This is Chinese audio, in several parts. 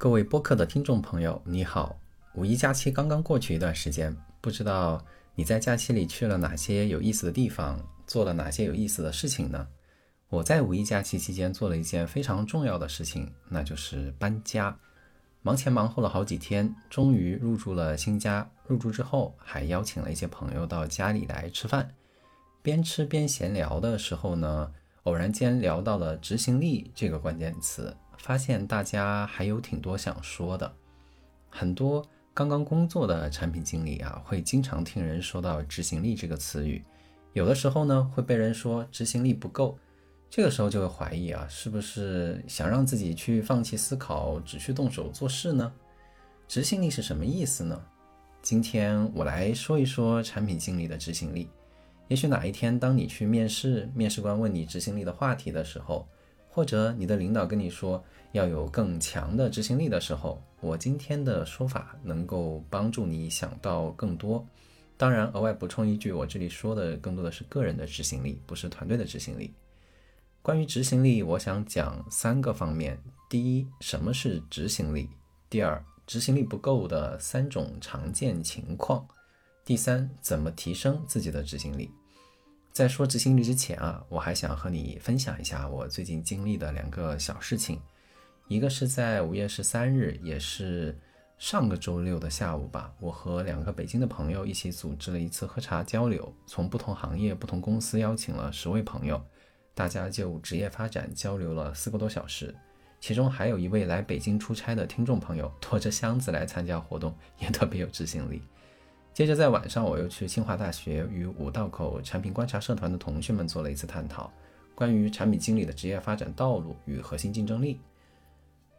各位播客的听众朋友，你好！五一假期刚刚过去一段时间，不知道你在假期里去了哪些有意思的地方，做了哪些有意思的事情呢？我在五一假期期间做了一件非常重要的事情，那就是搬家。忙前忙后了好几天，终于入住了新家。入住之后，还邀请了一些朋友到家里来吃饭。边吃边闲聊的时候呢，偶然间聊到了执行力这个关键词。发现大家还有挺多想说的，很多刚刚工作的产品经理啊，会经常听人说到执行力这个词语，有的时候呢会被人说执行力不够，这个时候就会怀疑啊，是不是想让自己去放弃思考，只去动手做事呢？执行力是什么意思呢？今天我来说一说产品经理的执行力。也许哪一天当你去面试，面试官问你执行力的话题的时候。或者你的领导跟你说要有更强的执行力的时候，我今天的说法能够帮助你想到更多。当然，额外补充一句，我这里说的更多的是个人的执行力，不是团队的执行力。关于执行力，我想讲三个方面：第一，什么是执行力；第二，执行力不够的三种常见情况；第三，怎么提升自己的执行力。在说执行力之前啊，我还想和你分享一下我最近经历的两个小事情。一个是在五月十三日，也是上个周六的下午吧，我和两个北京的朋友一起组织了一次喝茶交流，从不同行业、不同公司邀请了十位朋友，大家就职业发展交流了四个多小时。其中还有一位来北京出差的听众朋友，拖着箱子来参加活动，也特别有执行力。接着在晚上，我又去清华大学与五道口产品观察社团的同学们做了一次探讨，关于产品经理的职业发展道路与核心竞争力。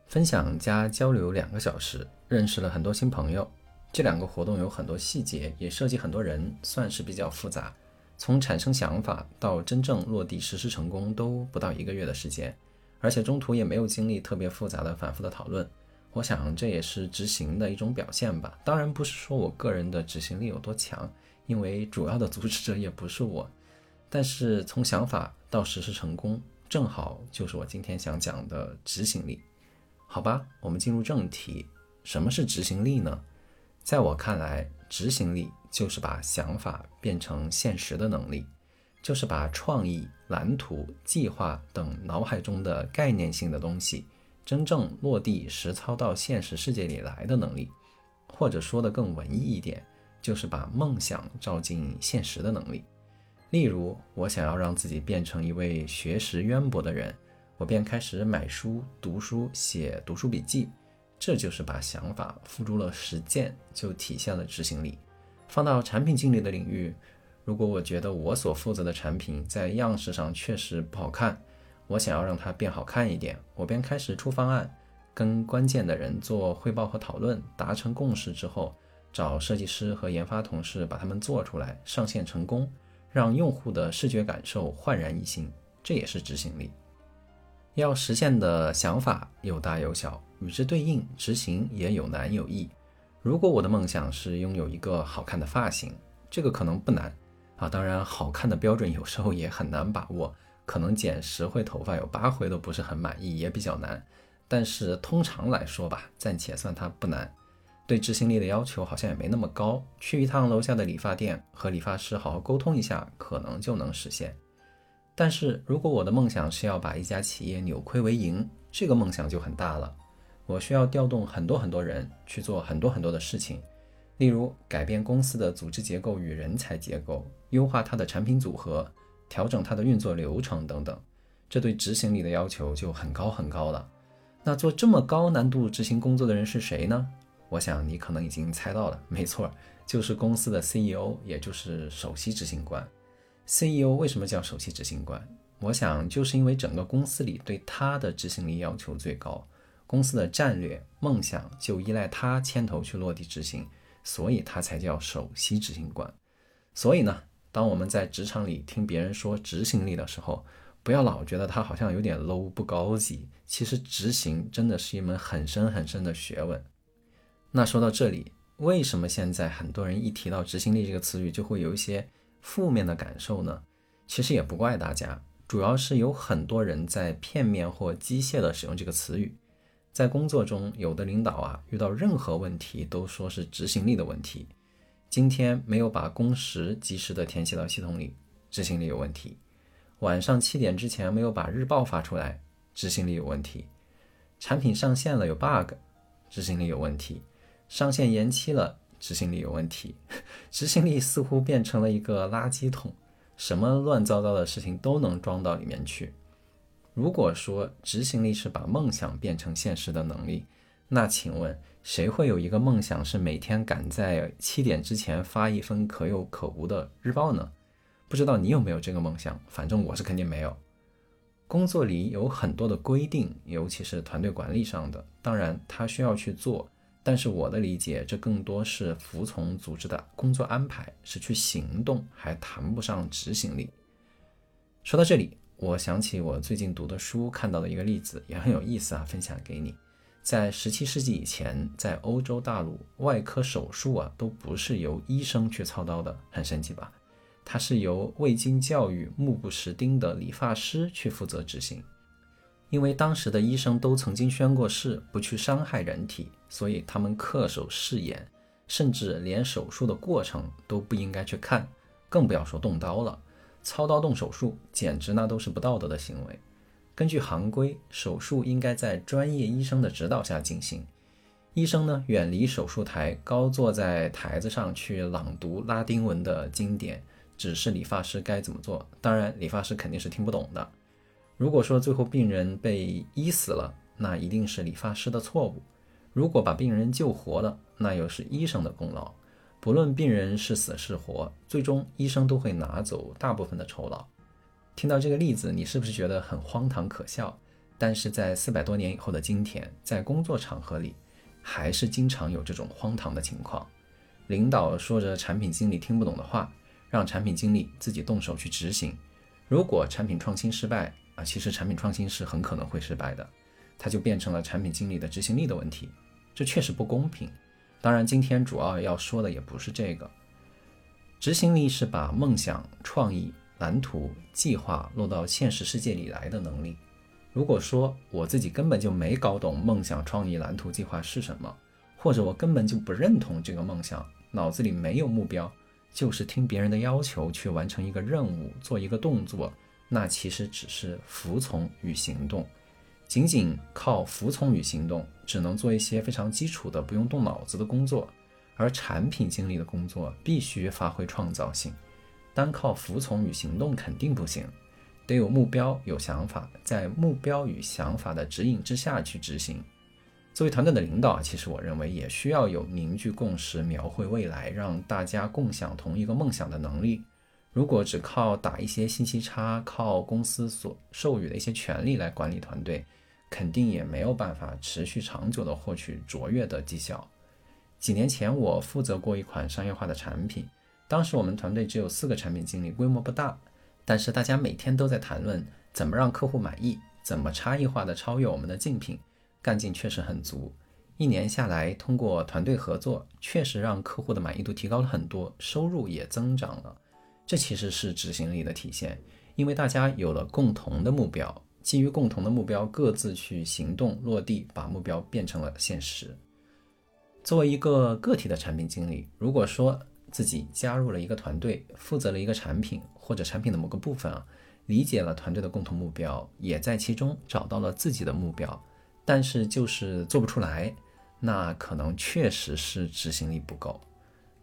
分享加交流两个小时，认识了很多新朋友。这两个活动有很多细节，也涉及很多人，算是比较复杂。从产生想法到真正落地实施成功，都不到一个月的时间，而且中途也没有经历特别复杂的反复的讨论。我想这也是执行的一种表现吧。当然不是说我个人的执行力有多强，因为主要的组织者也不是我。但是从想法到实施成功，正好就是我今天想讲的执行力。好吧，我们进入正题。什么是执行力呢？在我看来，执行力就是把想法变成现实的能力，就是把创意、蓝图、计划等脑海中的概念性的东西。真正落地实操到现实世界里来的能力，或者说的更文艺一点，就是把梦想照进现实的能力。例如，我想要让自己变成一位学识渊博的人，我便开始买书、读书、写读书笔记，这就是把想法付诸了实践，就体现了执行力。放到产品经理的领域，如果我觉得我所负责的产品在样式上确实不好看，我想要让它变好看一点，我便开始出方案，跟关键的人做汇报和讨论，达成共识之后，找设计师和研发同事把它们做出来，上线成功，让用户的视觉感受焕然一新，这也是执行力。要实现的想法有大有小，与之对应执行也有难有易。如果我的梦想是拥有一个好看的发型，这个可能不难啊，当然好看的标准有时候也很难把握。可能剪十回头发有八回都不是很满意，也比较难。但是通常来说吧，暂且算它不难。对执行力的要求好像也没那么高，去一趟楼下的理发店和理发师好好沟通一下，可能就能实现。但是如果我的梦想是要把一家企业扭亏为盈，这个梦想就很大了。我需要调动很多很多人去做很多很多的事情，例如改变公司的组织结构与人才结构，优化它的产品组合。调整它的运作流程等等，这对执行力的要求就很高很高了。那做这么高难度执行工作的人是谁呢？我想你可能已经猜到了，没错，就是公司的 CEO，也就是首席执行官。CEO 为什么叫首席执行官？我想就是因为整个公司里对他的执行力要求最高，公司的战略梦想就依赖他牵头去落地执行，所以他才叫首席执行官。所以呢？当我们在职场里听别人说执行力的时候，不要老觉得它好像有点 low 不高级。其实执行真的是一门很深很深的学问。那说到这里，为什么现在很多人一提到执行力这个词语就会有一些负面的感受呢？其实也不怪大家，主要是有很多人在片面或机械的使用这个词语。在工作中，有的领导啊，遇到任何问题都说是执行力的问题。今天没有把工时及时的填写到系统里，执行力有问题；晚上七点之前没有把日报发出来，执行力有问题；产品上线了有 bug，执行力有问题；上线延期了，执行力有问题。执行力似乎变成了一个垃圾桶，什么乱糟糟的事情都能装到里面去。如果说执行力是把梦想变成现实的能力，那请问谁会有一个梦想是每天赶在七点之前发一份可有可无的日报呢？不知道你有没有这个梦想？反正我是肯定没有。工作里有很多的规定，尤其是团队管理上的，当然他需要去做，但是我的理解，这更多是服从组织的工作安排，是去行动，还谈不上执行力。说到这里。我想起我最近读的书看到的一个例子，也很有意思啊，分享给你。在十七世纪以前，在欧洲大陆，外科手术啊都不是由医生去操刀的，很神奇吧？它是由未经教育、目不识丁的理发师去负责执行。因为当时的医生都曾经宣过誓，不去伤害人体，所以他们恪守誓言，甚至连手术的过程都不应该去看，更不要说动刀了。操刀动手术，简直那都是不道德的行为。根据行规，手术应该在专业医生的指导下进行。医生呢，远离手术台，高坐在台子上去朗读拉丁文的经典，指示理发师该怎么做。当然，理发师肯定是听不懂的。如果说最后病人被医死了，那一定是理发师的错误；如果把病人救活了，那又是医生的功劳。不论病人是死是活，最终医生都会拿走大部分的酬劳。听到这个例子，你是不是觉得很荒唐可笑？但是在四百多年以后的今天，在工作场合里，还是经常有这种荒唐的情况。领导说着产品经理听不懂的话，让产品经理自己动手去执行。如果产品创新失败啊，其实产品创新是很可能会失败的，它就变成了产品经理的执行力的问题，这确实不公平。当然，今天主要要说的也不是这个。执行力是把梦想、创意、蓝图、计划落到现实世界里来的能力。如果说我自己根本就没搞懂梦想、创意、蓝图、计划是什么，或者我根本就不认同这个梦想，脑子里没有目标，就是听别人的要求去完成一个任务、做一个动作，那其实只是服从与行动。仅仅靠服从与行动，只能做一些非常基础的、不用动脑子的工作，而产品经理的工作必须发挥创造性。单靠服从与行动肯定不行，得有目标、有想法，在目标与想法的指引之下去执行。作为团队的领导，其实我认为也需要有凝聚共识、描绘未来、让大家共享同一个梦想的能力。如果只靠打一些信息差，靠公司所授予的一些权利来管理团队，肯定也没有办法持续长久的获取卓越的绩效。几年前，我负责过一款商业化的产品，当时我们团队只有四个产品经理，规模不大，但是大家每天都在谈论怎么让客户满意，怎么差异化的超越我们的竞品，干劲确实很足。一年下来，通过团队合作，确实让客户的满意度提高了很多，收入也增长了。这其实是执行力的体现，因为大家有了共同的目标。基于共同的目标，各自去行动落地，把目标变成了现实。作为一个个体的产品经理，如果说自己加入了一个团队，负责了一个产品或者产品的某个部分啊，理解了团队的共同目标，也在其中找到了自己的目标，但是就是做不出来，那可能确实是执行力不够。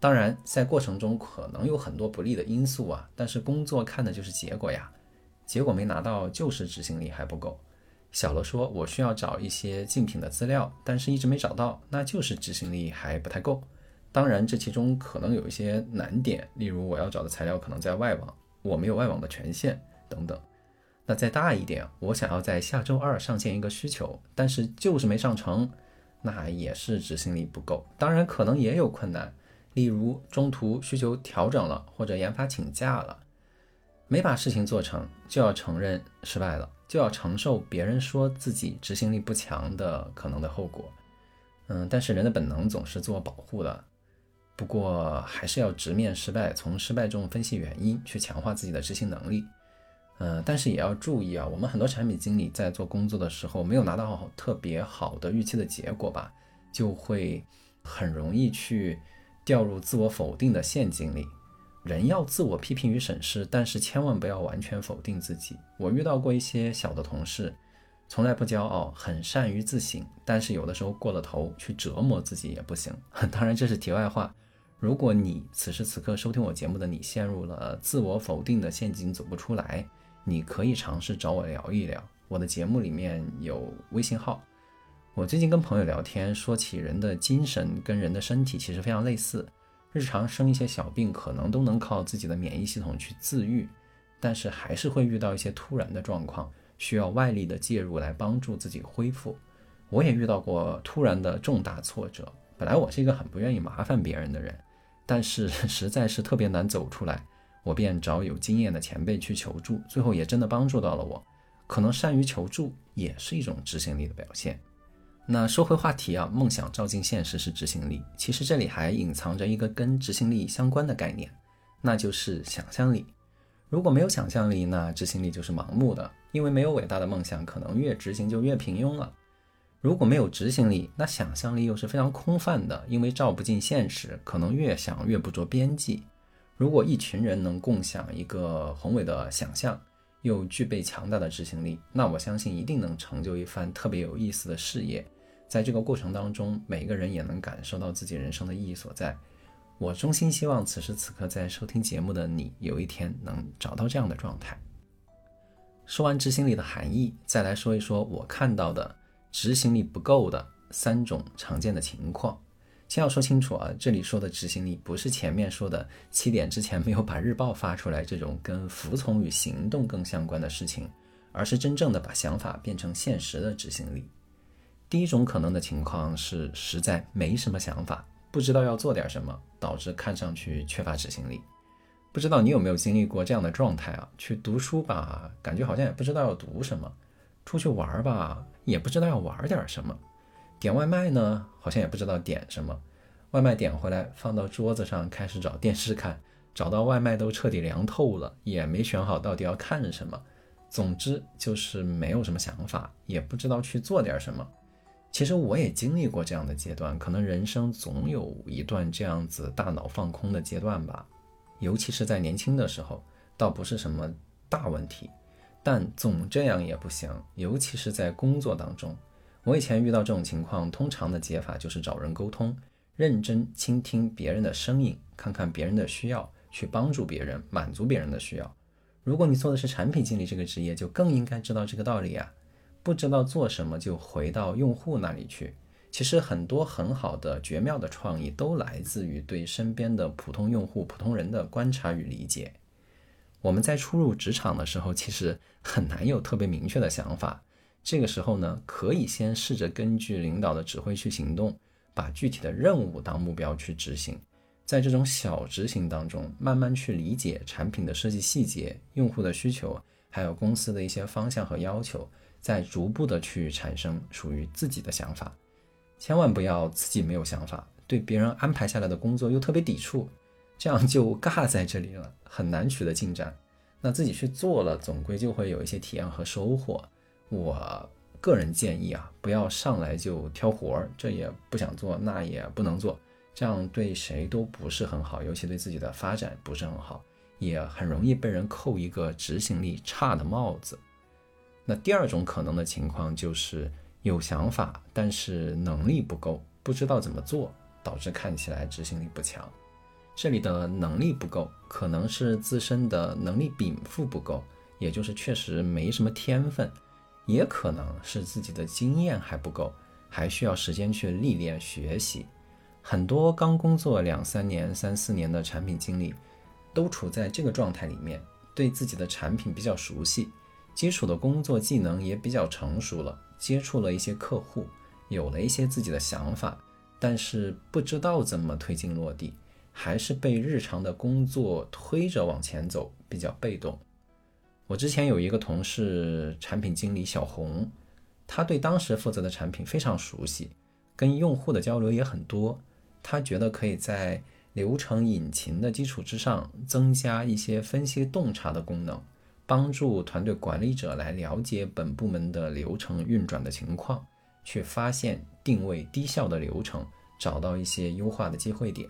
当然，在过程中可能有很多不利的因素啊，但是工作看的就是结果呀。结果没拿到，就是执行力还不够。小罗说，我需要找一些竞品的资料，但是一直没找到，那就是执行力还不太够。当然，这其中可能有一些难点，例如我要找的材料可能在外网，我没有外网的权限等等。那再大一点，我想要在下周二上线一个需求，但是就是没上成，那也是执行力不够。当然，可能也有困难，例如中途需求调整了，或者研发请假了。没把事情做成，就要承认失败了，就要承受别人说自己执行力不强的可能的后果。嗯，但是人的本能总是自我保护的，不过还是要直面失败，从失败中分析原因，去强化自己的执行能力。呃，但是也要注意啊，我们很多产品经理在做工作的时候，没有拿到特别好的预期的结果吧，就会很容易去掉入自我否定的陷阱里。人要自我批评与审视，但是千万不要完全否定自己。我遇到过一些小的同事，从来不骄傲，很善于自省，但是有的时候过了头去折磨自己也不行。当然这是题外话。如果你此时此刻收听我节目的你陷入了自我否定的陷阱走不出来。你可以尝试找我聊一聊，我的节目里面有微信号。我最近跟朋友聊天，说起人的精神跟人的身体其实非常类似，日常生一些小病可能都能靠自己的免疫系统去自愈，但是还是会遇到一些突然的状况，需要外力的介入来帮助自己恢复。我也遇到过突然的重大挫折，本来我是一个很不愿意麻烦别人的人，但是 实在是特别难走出来。我便找有经验的前辈去求助，最后也真的帮助到了我。可能善于求助也是一种执行力的表现。那说回话题啊，梦想照进现实是执行力，其实这里还隐藏着一个跟执行力相关的概念，那就是想象力。如果没有想象力，那执行力就是盲目的，因为没有伟大的梦想，可能越执行就越平庸了。如果没有执行力，那想象力又是非常空泛的，因为照不进现实，可能越想越不着边际。如果一群人能共享一个宏伟的想象，又具备强大的执行力，那我相信一定能成就一番特别有意思的事业。在这个过程当中，每个人也能感受到自己人生的意义所在。我衷心希望此时此刻在收听节目的你，有一天能找到这样的状态。说完执行力的含义，再来说一说我看到的执行力不够的三种常见的情况。先要说清楚啊，这里说的执行力不是前面说的七点之前没有把日报发出来这种跟服从与行动更相关的事情，而是真正的把想法变成现实的执行力。第一种可能的情况是实在没什么想法，不知道要做点什么，导致看上去缺乏执行力。不知道你有没有经历过这样的状态啊？去读书吧，感觉好像也不知道要读什么；出去玩儿吧，也不知道要玩点什么。点外卖呢，好像也不知道点什么。外卖点回来，放到桌子上，开始找电视看，找到外卖都彻底凉透了，也没选好到底要看什么。总之就是没有什么想法，也不知道去做点什么。其实我也经历过这样的阶段，可能人生总有一段这样子大脑放空的阶段吧。尤其是在年轻的时候，倒不是什么大问题，但总这样也不行，尤其是在工作当中。我以前遇到这种情况，通常的解法就是找人沟通，认真倾听别人的声音，看看别人的需要，去帮助别人，满足别人的需要。如果你做的是产品经理这个职业，就更应该知道这个道理啊！不知道做什么，就回到用户那里去。其实很多很好的、绝妙的创意，都来自于对身边的普通用户、普通人的观察与理解。我们在初入职场的时候，其实很难有特别明确的想法。这个时候呢，可以先试着根据领导的指挥去行动，把具体的任务当目标去执行。在这种小执行当中，慢慢去理解产品的设计细节、用户的需求，还有公司的一些方向和要求，再逐步的去产生属于自己的想法。千万不要自己没有想法，对别人安排下来的工作又特别抵触，这样就尬在这里了，很难取得进展。那自己去做了，总归就会有一些体验和收获。我个人建议啊，不要上来就挑活儿，这也不想做，那也不能做，这样对谁都不是很好，尤其对自己的发展不是很好，也很容易被人扣一个执行力差的帽子。那第二种可能的情况就是有想法，但是能力不够，不知道怎么做，导致看起来执行力不强。这里的能力不够，可能是自身的能力禀赋不够，也就是确实没什么天分。也可能是自己的经验还不够，还需要时间去历练学习。很多刚工作两三年、三四年的产品经理，都处在这个状态里面，对自己的产品比较熟悉，基础的工作技能也比较成熟了，接触了一些客户，有了一些自己的想法，但是不知道怎么推进落地，还是被日常的工作推着往前走，比较被动。我之前有一个同事，产品经理小红，他对当时负责的产品非常熟悉，跟用户的交流也很多。他觉得可以在流程引擎的基础之上，增加一些分析洞察的功能，帮助团队管理者来了解本部门的流程运转的情况，去发现定位低效的流程，找到一些优化的机会点。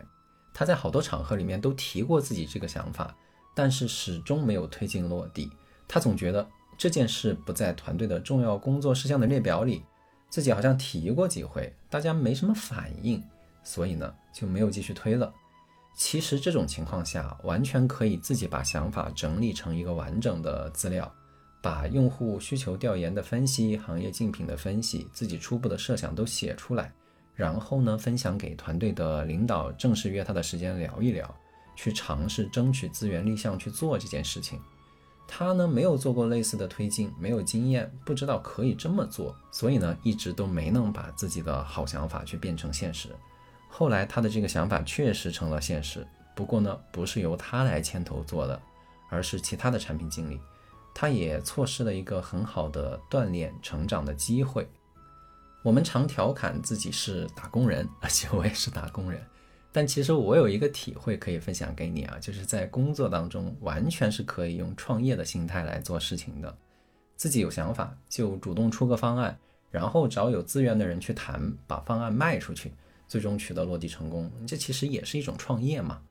他在好多场合里面都提过自己这个想法，但是始终没有推进落地。他总觉得这件事不在团队的重要工作事项的列表里，自己好像提过几回，大家没什么反应，所以呢就没有继续推了。其实这种情况下，完全可以自己把想法整理成一个完整的资料，把用户需求调研的分析、行业竞品的分析、自己初步的设想都写出来，然后呢，分享给团队的领导，正式约他的时间聊一聊，去尝试争取资源立项去做这件事情。他呢没有做过类似的推进，没有经验，不知道可以这么做，所以呢一直都没能把自己的好想法去变成现实。后来他的这个想法确实成了现实，不过呢，不是由他来牵头做的，而是其他的产品经理，他也错失了一个很好的锻炼成长的机会。我们常调侃自己是打工人，而且我也是打工人，但其实我有一个体会可以分享给你啊，就是在工作当中完全是可以用创业的心态来做事情的，自己有想法就主动出个方案，然后找有资源的人去谈，把方案卖出去。最终取得落地成功，这其实也是一种创业嘛。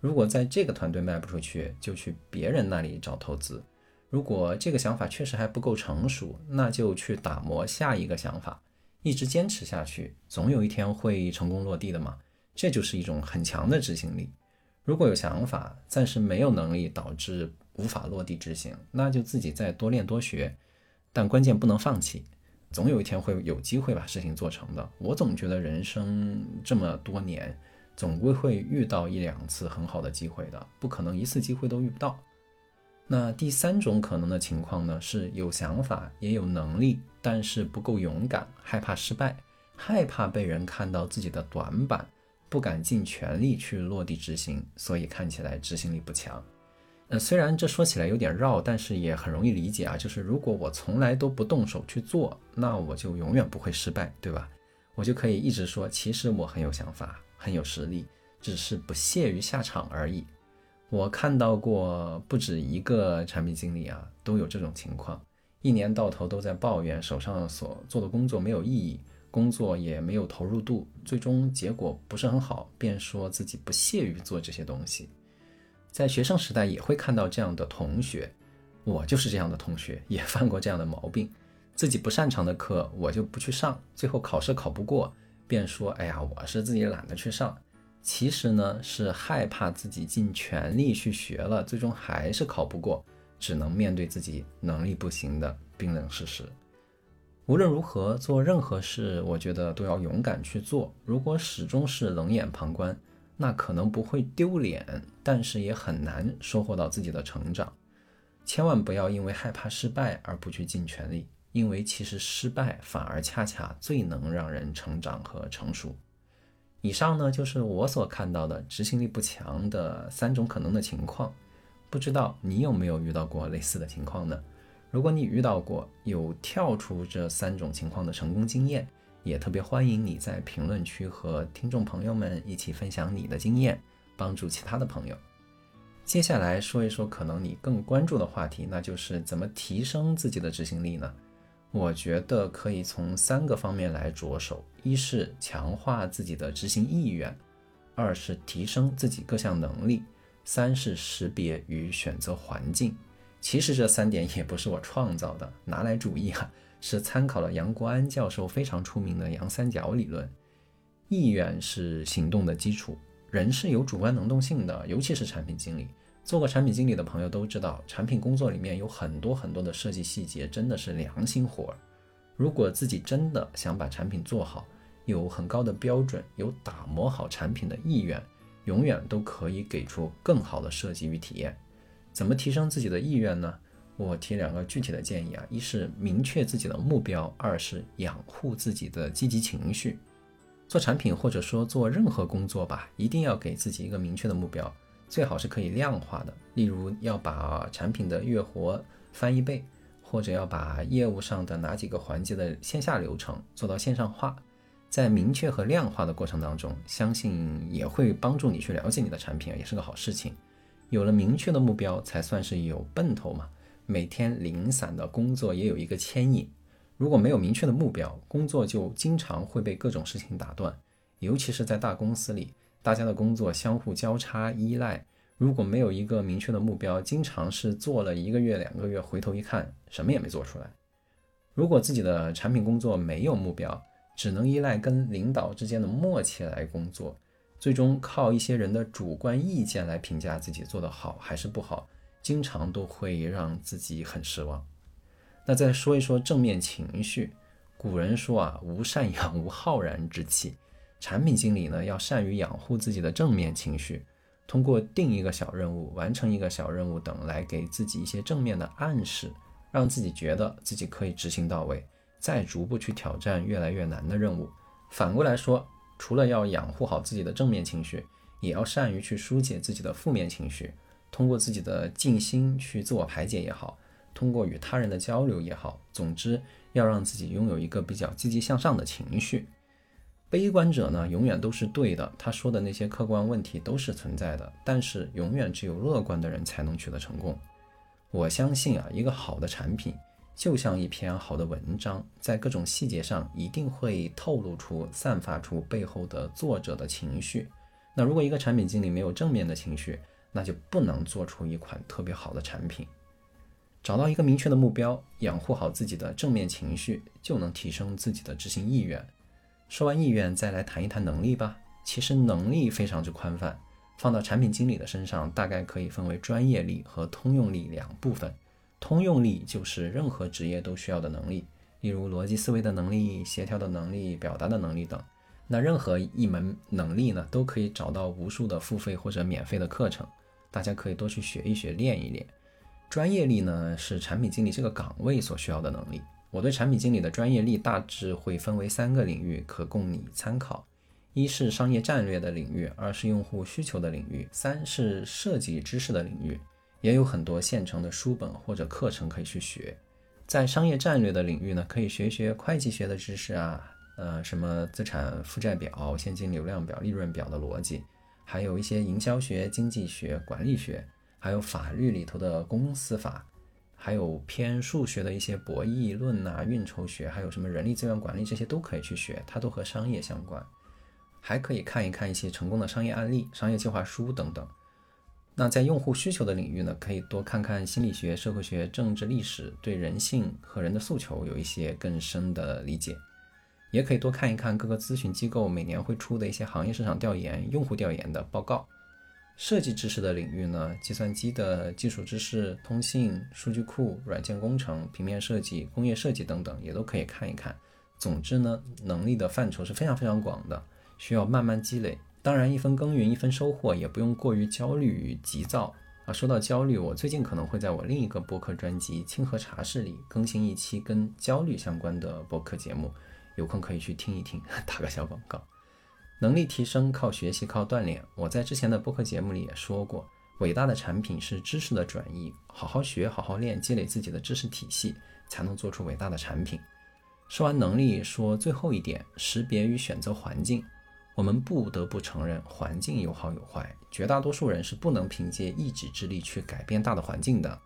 如果在这个团队卖不出去，就去别人那里找投资。如果这个想法确实还不够成熟，那就去打磨下一个想法，一直坚持下去，总有一天会成功落地的嘛。这就是一种很强的执行力。如果有想法，暂时没有能力导致无法落地执行，那就自己再多练多学，但关键不能放弃。总有一天会有机会把事情做成的。我总觉得人生这么多年，总归会遇到一两次很好的机会的，不可能一次机会都遇不到。那第三种可能的情况呢，是有想法也有能力，但是不够勇敢，害怕失败，害怕被人看到自己的短板，不敢尽全力去落地执行，所以看起来执行力不强。呃，虽然这说起来有点绕，但是也很容易理解啊。就是如果我从来都不动手去做，那我就永远不会失败，对吧？我就可以一直说，其实我很有想法，很有实力，只是不屑于下场而已。我看到过不止一个产品经理啊，都有这种情况，一年到头都在抱怨手上所做的工作没有意义，工作也没有投入度，最终结果不是很好，便说自己不屑于做这些东西。在学生时代也会看到这样的同学，我就是这样的同学，也犯过这样的毛病。自己不擅长的课我就不去上，最后考试考不过，便说：“哎呀，我是自己懒得去上。”其实呢，是害怕自己尽全力去学了，最终还是考不过，只能面对自己能力不行的冰冷事实。无论如何，做任何事，我觉得都要勇敢去做。如果始终是冷眼旁观，那可能不会丢脸，但是也很难收获到自己的成长。千万不要因为害怕失败而不去尽全力，因为其实失败反而恰恰最能让人成长和成熟。以上呢就是我所看到的执行力不强的三种可能的情况，不知道你有没有遇到过类似的情况呢？如果你遇到过，有跳出这三种情况的成功经验。也特别欢迎你在评论区和听众朋友们一起分享你的经验，帮助其他的朋友。接下来说一说可能你更关注的话题，那就是怎么提升自己的执行力呢？我觉得可以从三个方面来着手：一是强化自己的执行意愿；二是提升自己各项能力；三是识别与选择环境。其实这三点也不是我创造的，拿来主义啊。是参考了杨国安教授非常出名的杨三角理论。意愿是行动的基础，人是有主观能动性的，尤其是产品经理。做过产品经理的朋友都知道，产品工作里面有很多很多的设计细节，真的是良心活儿。如果自己真的想把产品做好，有很高的标准，有打磨好产品的意愿，永远都可以给出更好的设计与体验。怎么提升自己的意愿呢？我提两个具体的建议啊，一是明确自己的目标，二是养护自己的积极情绪。做产品或者说做任何工作吧，一定要给自己一个明确的目标，最好是可以量化的。例如要把产品的月活翻一倍，或者要把业务上的哪几个环节的线下流程做到线上化。在明确和量化的过程当中，相信也会帮助你去了解你的产品，也是个好事情。有了明确的目标，才算是有奔头嘛。每天零散的工作也有一个牵引。如果没有明确的目标，工作就经常会被各种事情打断。尤其是在大公司里，大家的工作相互交叉依赖，如果没有一个明确的目标，经常是做了一个月、两个月，回头一看，什么也没做出来。如果自己的产品工作没有目标，只能依赖跟领导之间的默契来工作，最终靠一些人的主观意见来评价自己做得好还是不好，经常都会让自己很失望。那再说一说正面情绪。古人说啊，无善养，无浩然之气。产品经理呢，要善于养护自己的正面情绪，通过定一个小任务、完成一个小任务等，来给自己一些正面的暗示，让自己觉得自己可以执行到位，再逐步去挑战越来越难的任务。反过来说，除了要养护好自己的正面情绪，也要善于去疏解自己的负面情绪，通过自己的静心去自我排解也好。通过与他人的交流也好，总之要让自己拥有一个比较积极向上的情绪。悲观者呢，永远都是对的，他说的那些客观问题都是存在的。但是，永远只有乐观的人才能取得成功。我相信啊，一个好的产品就像一篇好的文章，在各种细节上一定会透露出、散发出背后的作者的情绪。那如果一个产品经理没有正面的情绪，那就不能做出一款特别好的产品。找到一个明确的目标，养护好自己的正面情绪，就能提升自己的执行意愿。说完意愿，再来谈一谈能力吧。其实能力非常之宽泛，放到产品经理的身上，大概可以分为专业力和通用力两部分。通用力就是任何职业都需要的能力，例如逻辑思维的能力、协调的能力、表达的能力等。那任何一门能力呢，都可以找到无数的付费或者免费的课程，大家可以多去学一学，练一练。专业力呢，是产品经理这个岗位所需要的能力。我对产品经理的专业力大致会分为三个领域，可供你参考：一是商业战略的领域，二是用户需求的领域，三是设计知识的领域。也有很多现成的书本或者课程可以去学。在商业战略的领域呢，可以学学会计学的知识啊，呃，什么资产负债表、现金流量表、利润表的逻辑，还有一些营销学、经济学、管理学。还有法律里头的公司法，还有偏数学的一些博弈论呐、运筹学，还有什么人力资源管理这些都可以去学，它都和商业相关。还可以看一看一些成功的商业案例、商业计划书等等。那在用户需求的领域呢，可以多看看心理学、社会学、政治、历史，对人性和人的诉求有一些更深的理解。也可以多看一看各个咨询机构每年会出的一些行业市场调研、用户调研的报告。设计知识的领域呢，计算机的基础知识、通信、数据库、软件工程、平面设计、工业设计等等，也都可以看一看。总之呢，能力的范畴是非常非常广的，需要慢慢积累。当然，一分耕耘一分收获，也不用过于焦虑与急躁啊。说到焦虑，我最近可能会在我另一个播客专辑《清河茶室》里更新一期跟焦虑相关的播客节目，有空可以去听一听，打个小广告。能力提升靠学习，靠锻炼。我在之前的播客节目里也说过，伟大的产品是知识的转移，好好学，好好练，积累自己的知识体系，才能做出伟大的产品。说完能力，说最后一点，识别与选择环境。我们不得不承认，环境有好有坏，绝大多数人是不能凭借一己之力去改变大的环境的。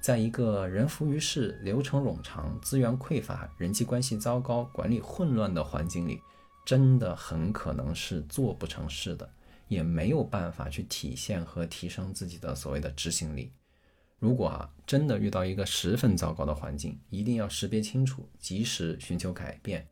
在一个人浮于事、流程冗长、资源匮乏、人际关系糟糕、管理混乱的环境里。真的很可能是做不成事的，也没有办法去体现和提升自己的所谓的执行力。如果啊真的遇到一个十分糟糕的环境，一定要识别清楚，及时寻求改变。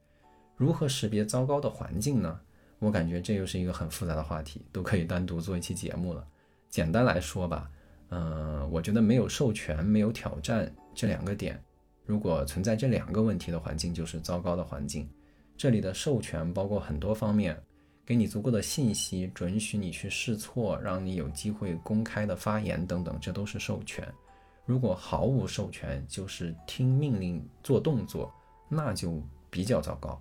如何识别糟糕的环境呢？我感觉这又是一个很复杂的话题，都可以单独做一期节目了。简单来说吧，嗯，我觉得没有授权、没有挑战这两个点，如果存在这两个问题的环境，就是糟糕的环境。这里的授权包括很多方面，给你足够的信息，准许你去试错，让你有机会公开的发言等等，这都是授权。如果毫无授权，就是听命令做动作，那就比较糟糕。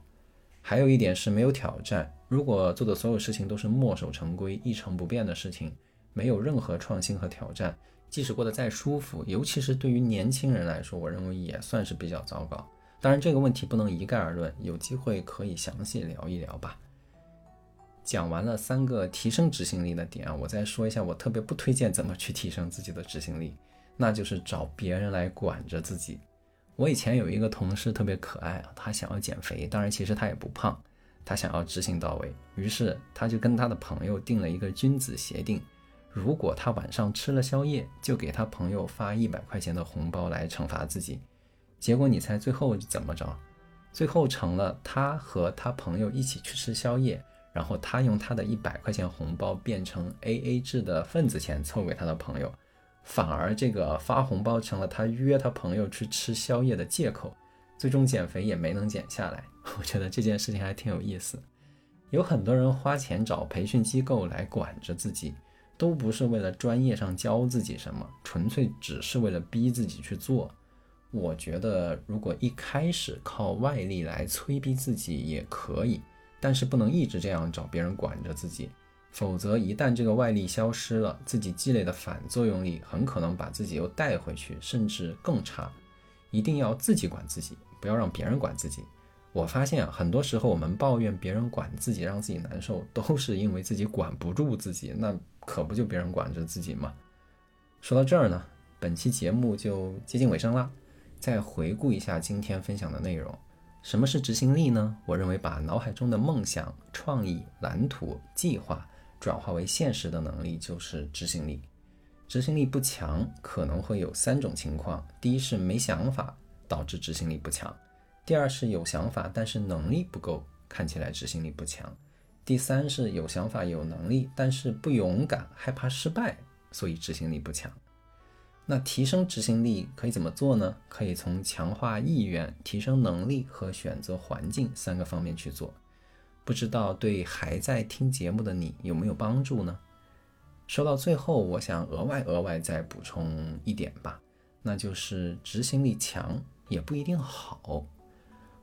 还有一点是没有挑战，如果做的所有事情都是墨守成规、一成不变的事情，没有任何创新和挑战，即使过得再舒服，尤其是对于年轻人来说，我认为也算是比较糟糕。当然，这个问题不能一概而论，有机会可以详细聊一聊吧。讲完了三个提升执行力的点啊，我再说一下我特别不推荐怎么去提升自己的执行力。那就是找别人来管着自己。我以前有一个同事特别可爱啊，他想要减肥，当然其实他也不胖，他想要执行到位，于是他就跟他的朋友定了一个君子协定：如果他晚上吃了宵夜，就给他朋友发一百块钱的红包来惩罚自己。结果你猜最后怎么着？最后成了他和他朋友一起去吃宵夜，然后他用他的一百块钱红包变成 A A 制的份子钱凑给他的朋友。反而这个发红包成了他约他朋友去吃宵夜的借口，最终减肥也没能减下来。我觉得这件事情还挺有意思。有很多人花钱找培训机构来管着自己，都不是为了专业上教自己什么，纯粹只是为了逼自己去做。我觉得如果一开始靠外力来催逼自己也可以，但是不能一直这样找别人管着自己。否则，一旦这个外力消失了，自己积累的反作用力很可能把自己又带回去，甚至更差。一定要自己管自己，不要让别人管自己。我发现啊，很多时候我们抱怨别人管自己，让自己难受，都是因为自己管不住自己。那可不就别人管着自己吗？说到这儿呢，本期节目就接近尾声啦。再回顾一下今天分享的内容。什么是执行力呢？我认为把脑海中的梦想、创意、蓝图、计划。转化为现实的能力就是执行力。执行力不强可能会有三种情况：第一是没想法，导致执行力不强；第二是有想法但是能力不够，看起来执行力不强；第三是有想法有能力但是不勇敢，害怕失败，所以执行力不强。那提升执行力可以怎么做呢？可以从强化意愿、提升能力和选择环境三个方面去做。不知道对还在听节目的你有没有帮助呢？说到最后，我想额外额外再补充一点吧，那就是执行力强也不一定好。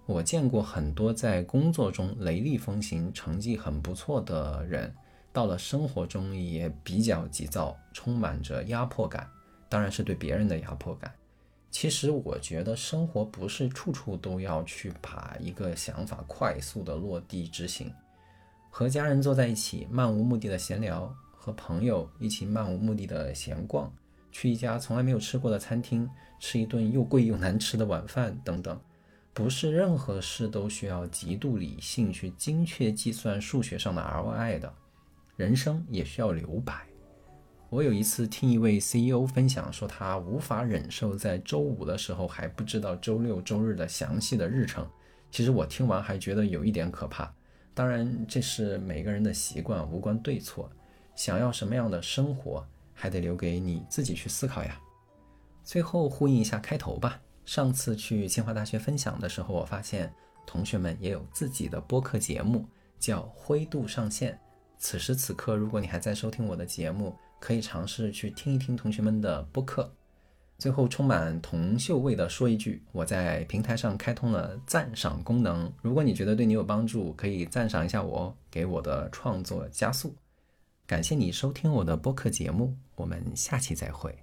我见过很多在工作中雷厉风行、成绩很不错的人，到了生活中也比较急躁，充满着压迫感，当然是对别人的压迫感。其实我觉得生活不是处处都要去把一个想法快速的落地执行。和家人坐在一起漫无目的的闲聊，和朋友一起漫无目的的闲逛，去一家从来没有吃过的餐厅吃一顿又贵又难吃的晚饭等等，不是任何事都需要极度理性去精确计算数学上的 ROI 的。人生也需要留白。我有一次听一位 CEO 分享说，他无法忍受在周五的时候还不知道周六周日的详细的日程。其实我听完还觉得有一点可怕。当然，这是每个人的习惯，无关对错。想要什么样的生活，还得留给你自己去思考呀。最后呼应一下开头吧。上次去清华大学分享的时候，我发现同学们也有自己的播客节目，叫灰度上线。此时此刻，如果你还在收听我的节目，可以尝试去听一听同学们的播客。最后，充满铜臭味的说一句：我在平台上开通了赞赏功能，如果你觉得对你有帮助，可以赞赏一下我，给我的创作加速。感谢你收听我的播客节目，我们下期再会。